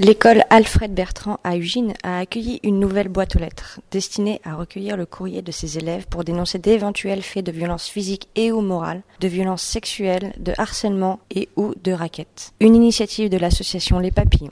L'école Alfred Bertrand à Ugine a accueilli une nouvelle boîte aux lettres destinée à recueillir le courrier de ses élèves pour dénoncer d'éventuels faits de violence physique et ou morale, de violence sexuelle, de harcèlement et ou de raquettes. Une initiative de l'association Les Papillons.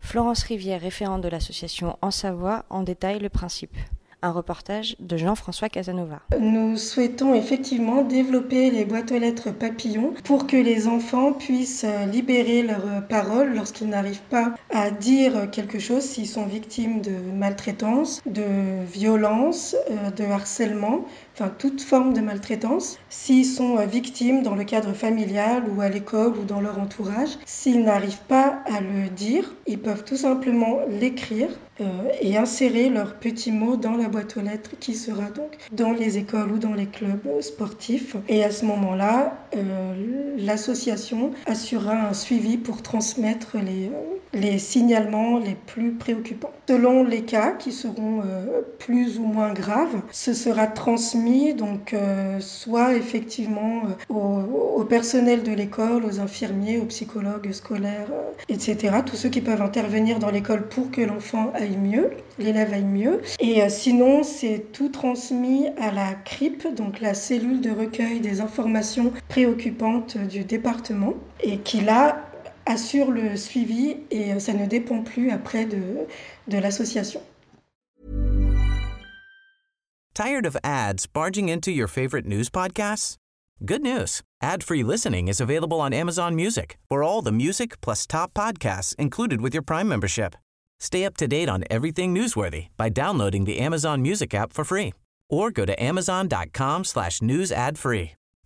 Florence Rivière, référente de l'association En Savoie, en détaille le principe. Un reportage de Jean-François Casanova. Nous souhaitons effectivement développer les boîtes aux lettres papillons pour que les enfants puissent libérer leurs paroles lorsqu'ils n'arrivent pas à dire quelque chose, s'ils sont victimes de maltraitance, de violence, euh, de harcèlement, enfin toute forme de maltraitance, s'ils sont victimes dans le cadre familial ou à l'école ou dans leur entourage. S'ils n'arrivent pas à le dire, ils peuvent tout simplement l'écrire euh, et insérer leurs petits mots dans la boîte aux lettres qui sera donc dans les écoles ou dans les clubs sportifs. Et à ce moment-là, euh, l'association assurera un suivi pour transmettre les, euh, les signalements les plus préoccupants. Selon les cas qui seront euh, plus ou moins graves, ce sera transmis donc euh, soit effectivement euh, au, au, personnel de l'école, aux infirmiers, aux psychologues scolaires, etc. Tous ceux qui peuvent intervenir dans l'école pour que l'enfant aille mieux, l'élève aille mieux. Et sinon, c'est tout transmis à la CRIP, donc la cellule de recueil des informations préoccupantes du département, et qui là assure le suivi et euh, ça ne dépend plus après de, de l'association. Tired of ads barging into your favorite news podcasts? Good news. Ad-free listening is available on Amazon Music for all the music plus top podcasts included with your Prime membership. Stay up to date on everything newsworthy by downloading the Amazon Music app for free or go to amazon.com slash news ad free.